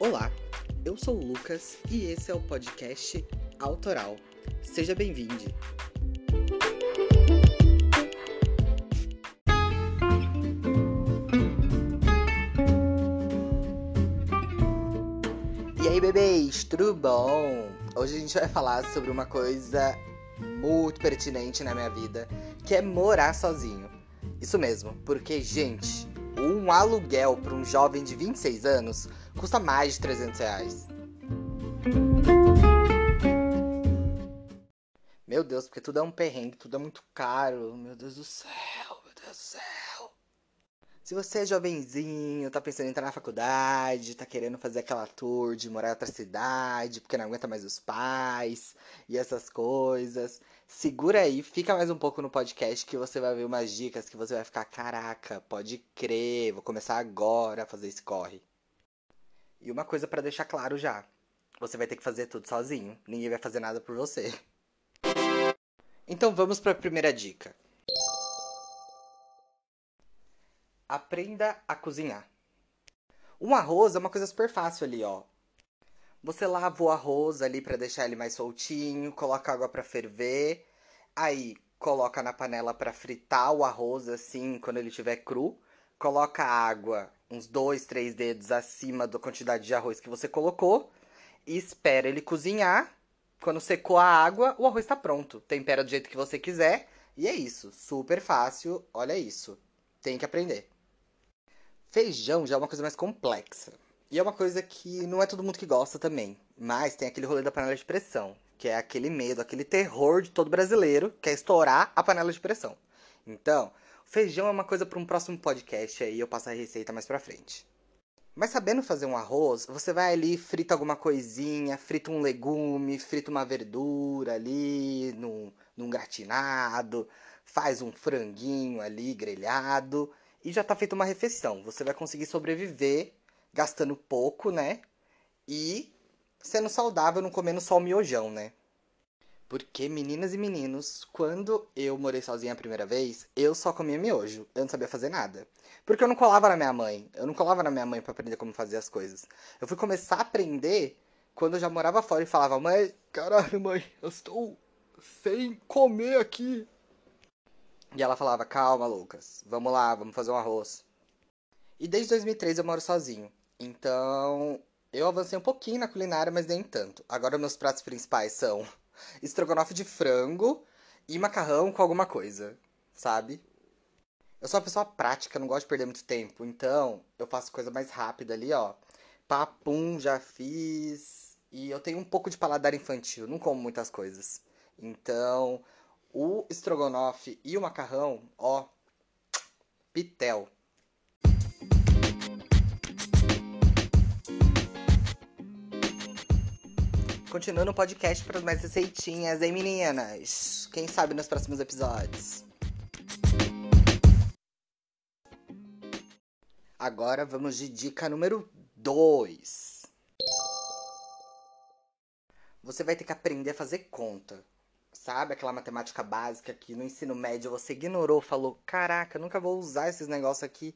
Olá, eu sou o Lucas e esse é o podcast Autoral. Seja bem-vindo. E aí, bebês, tudo bom? Hoje a gente vai falar sobre uma coisa muito pertinente na minha vida, que é morar sozinho. Isso mesmo, porque, gente, um aluguel para um jovem de 26 anos custa mais de 300 reais. Meu Deus, porque tudo é um perrengue, tudo é muito caro. Meu Deus do céu, meu Deus do céu. Se você é jovenzinho, tá pensando em entrar na faculdade, tá querendo fazer aquela tour de morar em outra cidade, porque não aguenta mais os pais e essas coisas, segura aí, fica mais um pouco no podcast que você vai ver umas dicas que você vai ficar, caraca, pode crer, vou começar agora a fazer esse corre. E uma coisa para deixar claro já, você vai ter que fazer tudo sozinho, ninguém vai fazer nada por você. Então vamos para a primeira dica. Aprenda a cozinhar. Um arroz é uma coisa super fácil ali, ó. Você lava o arroz ali para deixar ele mais soltinho, coloca água para ferver, aí coloca na panela para fritar o arroz assim, quando ele estiver cru, coloca água uns dois, três dedos acima da quantidade de arroz que você colocou e espera ele cozinhar. Quando secou a água, o arroz está pronto. Tempera do jeito que você quiser e é isso, super fácil. Olha isso, tem que aprender. Feijão já é uma coisa mais complexa. E é uma coisa que não é todo mundo que gosta também. Mas tem aquele rolê da panela de pressão, que é aquele medo, aquele terror de todo brasileiro, que é estourar a panela de pressão. Então, feijão é uma coisa para um próximo podcast aí, eu passo a receita mais pra frente. Mas sabendo fazer um arroz, você vai ali, frita alguma coisinha, frita um legume, frita uma verdura ali, num, num gratinado, faz um franguinho ali grelhado e já tá feita uma refeição. Você vai conseguir sobreviver gastando pouco, né? E sendo saudável, não comendo só o miojão, né? Porque, meninas e meninos, quando eu morei sozinha a primeira vez, eu só comia miojo. Eu não sabia fazer nada. Porque eu não colava na minha mãe. Eu não colava na minha mãe para aprender como fazer as coisas. Eu fui começar a aprender quando eu já morava fora e falava: Mãe, caralho, mãe, eu estou sem comer aqui. E ela falava: Calma, Lucas, vamos lá, vamos fazer um arroz. E desde 2003 eu moro sozinho. Então eu avancei um pouquinho na culinária, mas nem tanto. Agora meus pratos principais são estrogonofe de frango e macarrão com alguma coisa, sabe? Eu sou uma pessoa prática, não gosto de perder muito tempo, então eu faço coisa mais rápida ali, ó. Papum, já fiz. E eu tenho um pouco de paladar infantil, não como muitas coisas. Então, o estrogonofe e o macarrão, ó, pitel. Continuando o podcast para mais receitinhas, hein, meninas? Quem sabe nos próximos episódios. Agora vamos de dica número 2. Você vai ter que aprender a fazer conta. Sabe aquela matemática básica que no ensino médio você ignorou, falou: Caraca, nunca vou usar esses negócios aqui.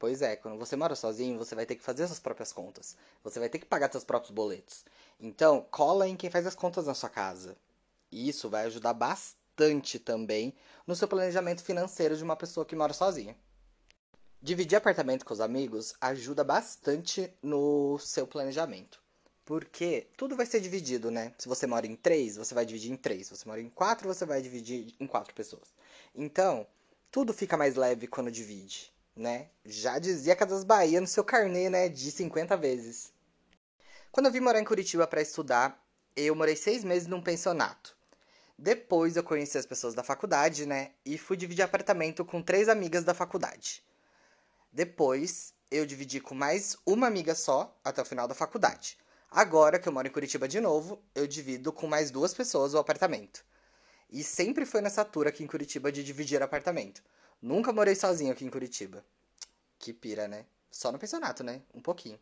Pois é, quando você mora sozinho, você vai ter que fazer suas próprias contas. Você vai ter que pagar seus próprios boletos. Então, cola em quem faz as contas na sua casa. Isso vai ajudar bastante também no seu planejamento financeiro de uma pessoa que mora sozinha. Dividir apartamento com os amigos ajuda bastante no seu planejamento. Porque tudo vai ser dividido, né? Se você mora em três, você vai dividir em três. Se você mora em quatro, você vai dividir em quatro pessoas. Então, tudo fica mais leve quando divide, né? Já dizia Casas Bahia no seu carnê, né? De 50 vezes. Quando eu vim morar em Curitiba para estudar, eu morei seis meses num pensionato. Depois eu conheci as pessoas da faculdade, né? E fui dividir apartamento com três amigas da faculdade. Depois eu dividi com mais uma amiga só até o final da faculdade. Agora que eu moro em Curitiba de novo, eu divido com mais duas pessoas o apartamento. E sempre foi nessa tour aqui em Curitiba de dividir apartamento. Nunca morei sozinho aqui em Curitiba. Que pira, né? Só no pensionato, né? Um pouquinho.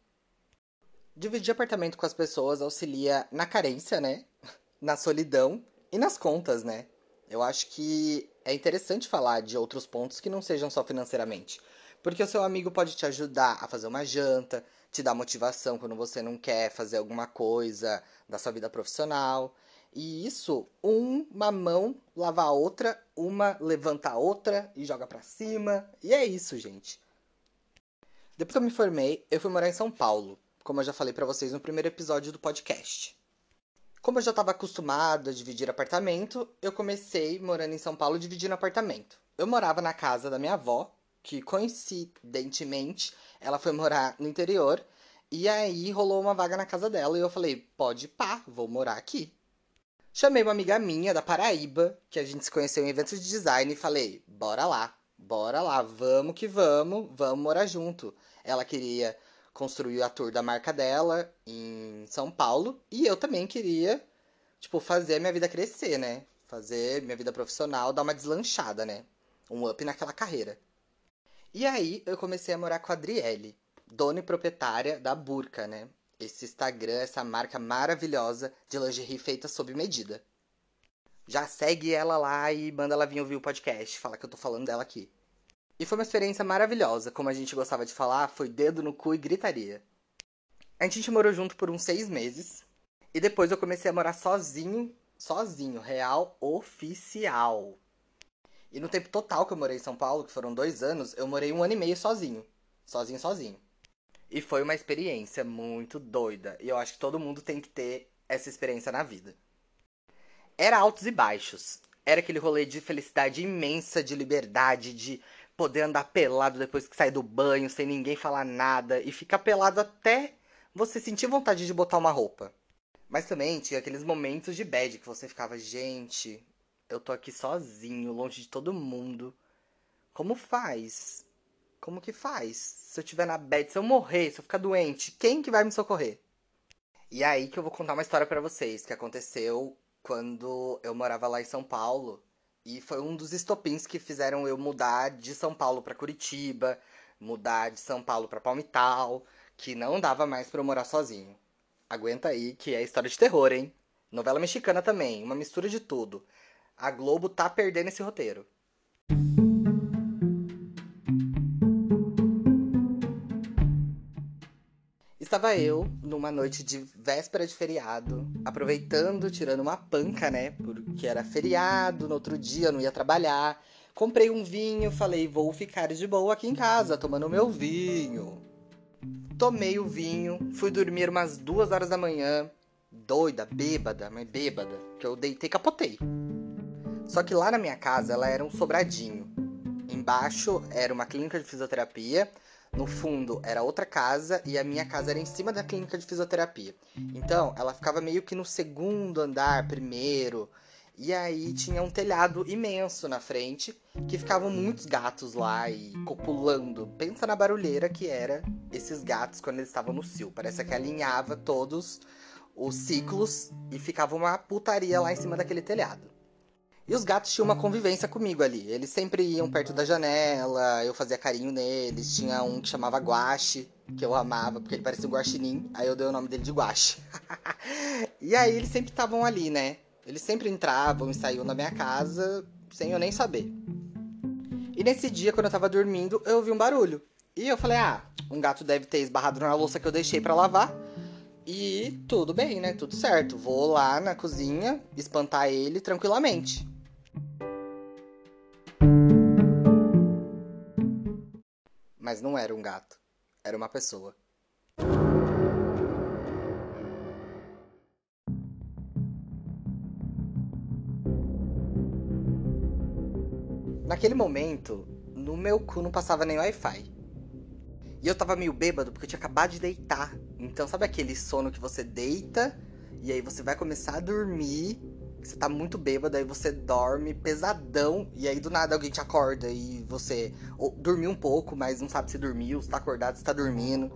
Dividir apartamento com as pessoas auxilia na carência, né? Na solidão e nas contas, né? Eu acho que é interessante falar de outros pontos que não sejam só financeiramente. Porque o seu amigo pode te ajudar a fazer uma janta, te dar motivação quando você não quer fazer alguma coisa da sua vida profissional. E isso, uma mão lava a outra, uma levanta a outra e joga para cima. E é isso, gente. Depois que eu me formei, eu fui morar em São Paulo, como eu já falei para vocês no primeiro episódio do podcast. Como eu já estava acostumado a dividir apartamento, eu comecei morando em São Paulo dividindo apartamento. Eu morava na casa da minha avó, que coincidentemente ela foi morar no interior, e aí rolou uma vaga na casa dela e eu falei: pode pá, vou morar aqui. Chamei uma amiga minha da Paraíba, que a gente se conheceu em eventos de design, e falei: bora lá, bora lá, vamos que vamos, vamos morar junto. Ela queria construir a tour da marca dela em São Paulo e eu também queria, tipo, fazer minha vida crescer, né? Fazer minha vida profissional, dar uma deslanchada, né? Um up naquela carreira. E aí eu comecei a morar com a Adriele, dona e proprietária da Burca, né? Esse Instagram, essa marca maravilhosa de lingerie feita sob medida. Já segue ela lá e manda ela vir ouvir o podcast, fala que eu tô falando dela aqui. E foi uma experiência maravilhosa, como a gente gostava de falar, foi dedo no cu e gritaria. A gente morou junto por uns seis meses. E depois eu comecei a morar sozinho, sozinho, real, oficial. E no tempo total que eu morei em São Paulo, que foram dois anos, eu morei um ano e meio sozinho. Sozinho, sozinho. E foi uma experiência muito doida. E eu acho que todo mundo tem que ter essa experiência na vida. Era altos e baixos. Era aquele rolê de felicidade imensa, de liberdade, de poder andar pelado depois que sai do banho, sem ninguém falar nada, e ficar pelado até você sentir vontade de botar uma roupa. Mas também tinha aqueles momentos de bad que você ficava, gente, eu tô aqui sozinho, longe de todo mundo. Como faz? Como que faz? Se eu tiver na bad, se eu morrer, se eu ficar doente, quem que vai me socorrer? E é aí que eu vou contar uma história para vocês que aconteceu quando eu morava lá em São Paulo e foi um dos estopins que fizeram eu mudar de São Paulo para Curitiba, mudar de São Paulo para Palmital, que não dava mais para eu morar sozinho. Aguenta aí que é história de terror, hein? Novela mexicana também, uma mistura de tudo. A Globo tá perdendo esse roteiro. Estava eu numa noite de véspera de feriado, aproveitando, tirando uma panca, né? Porque era feriado, no outro dia eu não ia trabalhar. Comprei um vinho, falei, vou ficar de boa aqui em casa, tomando meu vinho. Tomei o vinho, fui dormir umas duas horas da manhã, doida, bêbada, mas bêbada, que eu deitei capotei. Só que lá na minha casa ela era um sobradinho. Embaixo era uma clínica de fisioterapia no fundo era outra casa e a minha casa era em cima da clínica de fisioterapia. Então, ela ficava meio que no segundo andar, primeiro. E aí tinha um telhado imenso na frente, que ficavam muitos gatos lá e copulando. Pensa na barulheira que era esses gatos quando eles estavam no cio. Parece que alinhava todos os ciclos e ficava uma putaria lá em cima daquele telhado. E os gatos tinham uma convivência comigo ali. Eles sempre iam perto da janela, eu fazia carinho neles. Tinha um que chamava Guache, que eu amava, porque ele parecia um guaxinim. Aí eu dei o nome dele de Guache. e aí eles sempre estavam ali, né? Eles sempre entravam e saíam da minha casa sem eu nem saber. E nesse dia, quando eu tava dormindo, eu ouvi um barulho. E eu falei, ah, um gato deve ter esbarrado na louça que eu deixei para lavar. E tudo bem, né? Tudo certo. Vou lá na cozinha espantar ele tranquilamente. Mas não era um gato, era uma pessoa. Naquele momento, no meu cu não passava nem Wi-Fi. E eu tava meio bêbado porque eu tinha acabado de deitar. Então, sabe aquele sono que você deita e aí você vai começar a dormir você tá muito bêbado, aí você dorme pesadão, e aí do nada alguém te acorda e você dormiu um pouco, mas não sabe se dormiu, se tá acordado, se tá dormindo.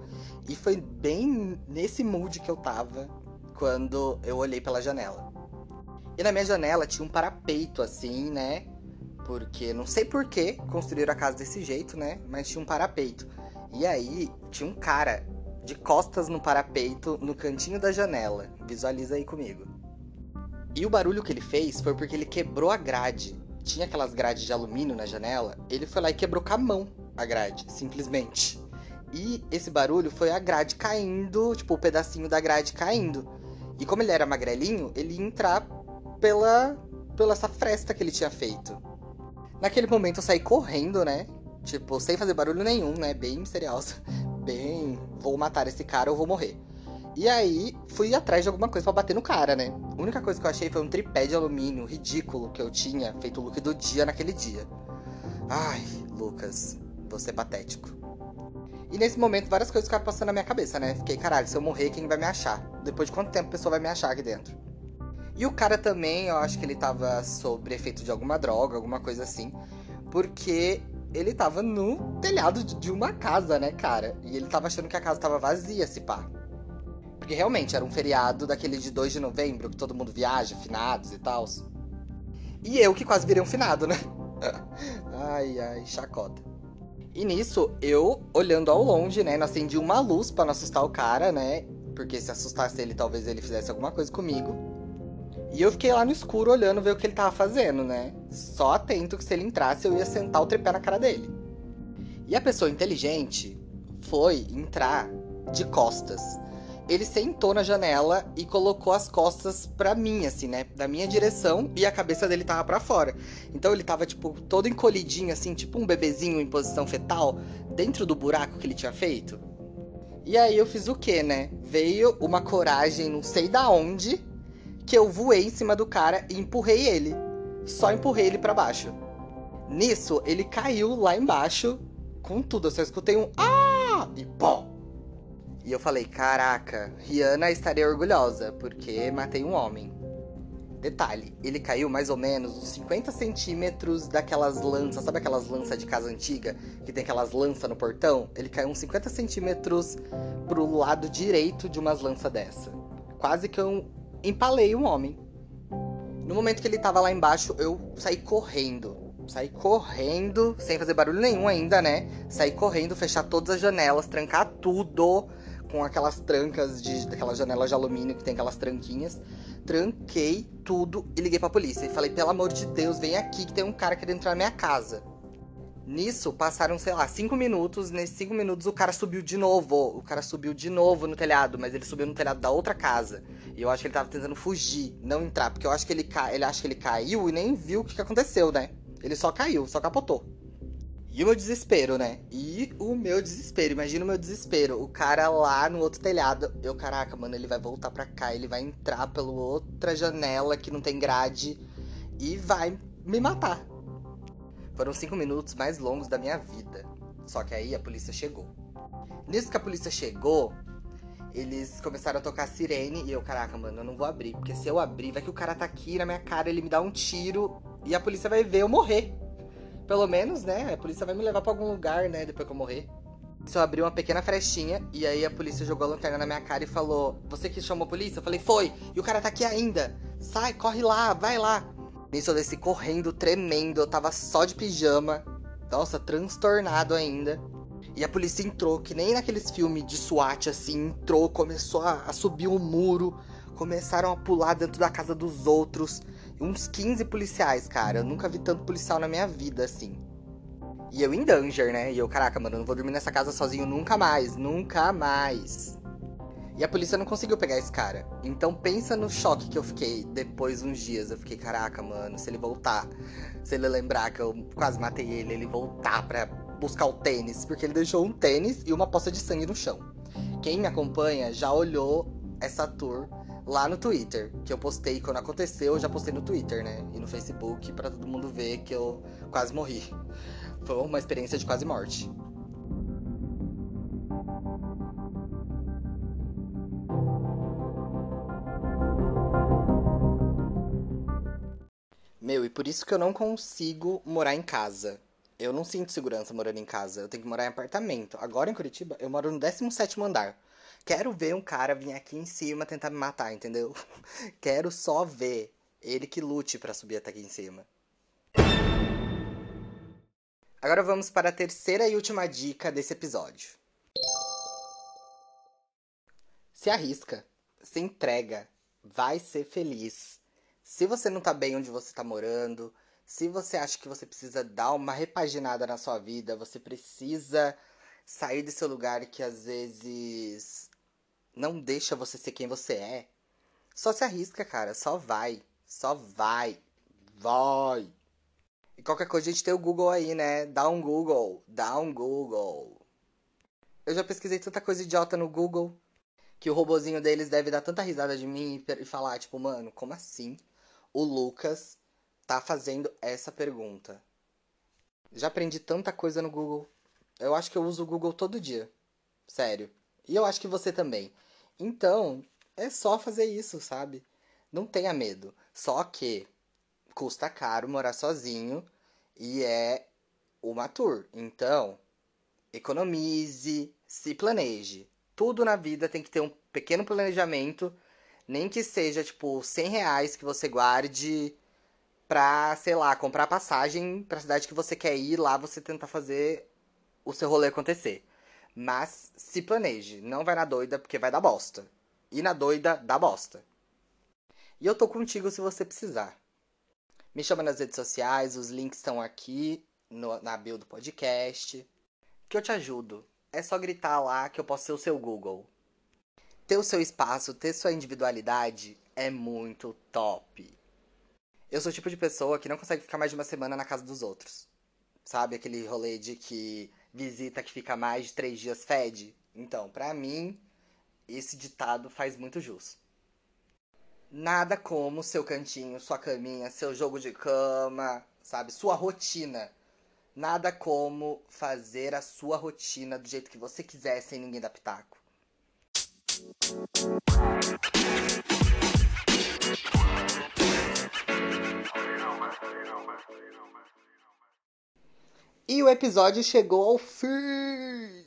E foi bem nesse mood que eu tava quando eu olhei pela janela. E na minha janela tinha um parapeito assim, né? Porque não sei por que construíram a casa desse jeito, né? Mas tinha um parapeito. E aí tinha um cara de costas no parapeito no cantinho da janela. Visualiza aí comigo. E o barulho que ele fez foi porque ele quebrou a grade. Tinha aquelas grades de alumínio na janela, ele foi lá e quebrou com a mão. a grade, simplesmente. E esse barulho foi a grade caindo, tipo, o pedacinho da grade caindo. E como ele era magrelinho, ele ia entrar pela, pela essa fresta que ele tinha feito. Naquele momento eu saí correndo, né? Tipo, sem fazer barulho nenhum, né? Bem misteriosa. Bem, vou matar esse cara ou vou morrer. E aí, fui atrás de alguma coisa para bater no cara, né? A única coisa que eu achei foi um tripé de alumínio ridículo que eu tinha feito o look do dia naquele dia. Ai, Lucas, você é patético. E nesse momento, várias coisas ficaram passando na minha cabeça, né? Fiquei, caralho, se eu morrer, quem vai me achar? Depois de quanto tempo a pessoa vai me achar aqui dentro? E o cara também, eu acho que ele tava sob efeito de alguma droga, alguma coisa assim. Porque ele tava no telhado de uma casa, né, cara? E ele tava achando que a casa tava vazia, se pá. Porque realmente era um feriado daquele de 2 de novembro, que todo mundo viaja, finados e tal. E eu que quase virei um finado, né? ai, ai, chacota. E nisso, eu, olhando ao longe, né, acendi uma luz para não assustar o cara, né? Porque se assustasse ele, talvez ele fizesse alguma coisa comigo. E eu fiquei lá no escuro olhando ver o que ele tava fazendo, né? Só atento que se ele entrasse, eu ia sentar o tripé na cara dele. E a pessoa inteligente foi entrar de costas ele sentou na janela e colocou as costas para mim, assim, né? Da minha direção e a cabeça dele tava para fora. Então ele tava, tipo, todo encolhidinho, assim, tipo um bebezinho em posição fetal, dentro do buraco que ele tinha feito. E aí eu fiz o quê, né? Veio uma coragem, não sei da onde, que eu voei em cima do cara e empurrei ele. Só empurrei ele para baixo. Nisso, ele caiu lá embaixo com tudo. Eu só escutei um ah! E pô! E eu falei, caraca, Rihanna estaria orgulhosa, porque matei um homem. Detalhe, ele caiu mais ou menos uns 50 centímetros daquelas lanças, sabe aquelas lanças de casa antiga? Que tem aquelas lanças no portão? Ele caiu uns 50 centímetros pro lado direito de umas lanças dessa. Quase que eu empalei um homem. No momento que ele tava lá embaixo, eu saí correndo. Saí correndo, sem fazer barulho nenhum ainda, né? Saí correndo, fechar todas as janelas, trancar tudo com aquelas trancas de aquelas janelas de alumínio que tem aquelas tranquinhas. Tranquei tudo e liguei pra polícia. E falei, pelo amor de Deus, vem aqui que tem um cara querendo entrar na minha casa. Nisso, passaram, sei lá, cinco minutos. Nesses cinco minutos, o cara subiu de novo. O cara subiu de novo no telhado, mas ele subiu no telhado da outra casa. E eu acho que ele tava tentando fugir, não entrar. Porque eu acho que ele, ca... ele acha que ele caiu e nem viu o que aconteceu, né? Ele só caiu, só capotou. E o meu desespero, né? E o meu desespero. Imagina o meu desespero. O cara lá no outro telhado. Eu, caraca, mano, ele vai voltar pra cá. Ele vai entrar pela outra janela que não tem grade. E vai me matar. Foram cinco minutos mais longos da minha vida. Só que aí a polícia chegou. Nisso que a polícia chegou, eles começaram a tocar sirene. E eu, caraca, mano, eu não vou abrir. Porque se eu abrir, vai que o cara tá aqui na minha cara, ele me dá um tiro. E a polícia vai ver eu morrer. Pelo menos, né? A polícia vai me levar para algum lugar, né? Depois que eu morrer. Só abriu uma pequena frestinha e aí a polícia jogou a lanterna na minha cara e falou: Você que chamou a polícia? Eu falei: Foi. E o cara tá aqui ainda. Sai, corre lá, vai lá. Nisso eu desci correndo, tremendo. Eu tava só de pijama. Nossa, transtornado ainda. E a polícia entrou, que nem naqueles filmes de SWAT, assim, entrou, começou a, a subir o um muro, começaram a pular dentro da casa dos outros uns 15 policiais, cara. Eu nunca vi tanto policial na minha vida, assim. E eu em danger, né? E eu, caraca, mano, eu não vou dormir nessa casa sozinho nunca mais, nunca mais. E a polícia não conseguiu pegar esse cara. Então pensa no choque que eu fiquei depois uns dias. Eu fiquei, caraca, mano, se ele voltar, se ele lembrar que eu quase matei ele, ele voltar pra buscar o tênis, porque ele deixou um tênis e uma poça de sangue no chão. Quem me acompanha já olhou essa tour lá no Twitter, que eu postei quando aconteceu, eu já postei no Twitter, né? E no Facebook para todo mundo ver que eu quase morri. Foi uma experiência de quase morte. Meu, e por isso que eu não consigo morar em casa. Eu não sinto segurança morando em casa. Eu tenho que morar em apartamento. Agora em Curitiba, eu moro no 17 andar. Quero ver um cara vir aqui em cima tentar me matar, entendeu? Quero só ver ele que lute para subir até aqui em cima. Agora vamos para a terceira e última dica desse episódio. Se arrisca, se entrega, vai ser feliz. Se você não tá bem onde você tá morando, Se você acha que você precisa dar uma repaginada na sua vida, você precisa sair desse lugar que às vezes não deixa você ser quem você é, só se arrisca, cara. Só vai. Só vai. Vai. E qualquer coisa a gente tem o Google aí, né? Dá um Google. Dá um Google. Eu já pesquisei tanta coisa idiota no Google que o robozinho deles deve dar tanta risada de mim e falar, tipo, mano, como assim o Lucas tá fazendo essa pergunta? Já aprendi tanta coisa no Google. Eu acho que eu uso o Google todo dia. Sério. E eu acho que você também. Então, é só fazer isso, sabe? Não tenha medo. Só que custa caro morar sozinho e é uma tour. Então, economize, se planeje. Tudo na vida tem que ter um pequeno planejamento, nem que seja tipo 100 reais que você guarde pra, sei lá, comprar passagem pra cidade que você quer ir, lá você tentar fazer o seu rolê acontecer. Mas se planeje, não vai na doida porque vai dar bosta. E na doida, dá bosta. E eu tô contigo se você precisar. Me chama nas redes sociais, os links estão aqui no, na bio do podcast. Que eu te ajudo. É só gritar lá que eu posso ser o seu Google. Ter o seu espaço, ter sua individualidade é muito top. Eu sou o tipo de pessoa que não consegue ficar mais de uma semana na casa dos outros. Sabe aquele rolê de que visita que fica mais de três dias fede? Então, pra mim, esse ditado faz muito jus. Nada como seu cantinho, sua caminha, seu jogo de cama, sabe? Sua rotina. Nada como fazer a sua rotina do jeito que você quiser sem ninguém dar pitaco. E o episódio chegou ao fim.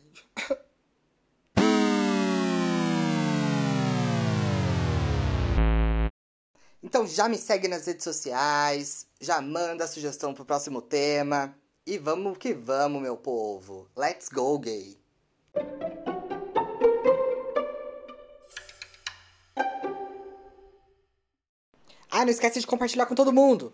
Então já me segue nas redes sociais, já manda sugestão pro próximo tema. E vamos que vamos, meu povo. Let's go, gay. Ah, não esquece de compartilhar com todo mundo.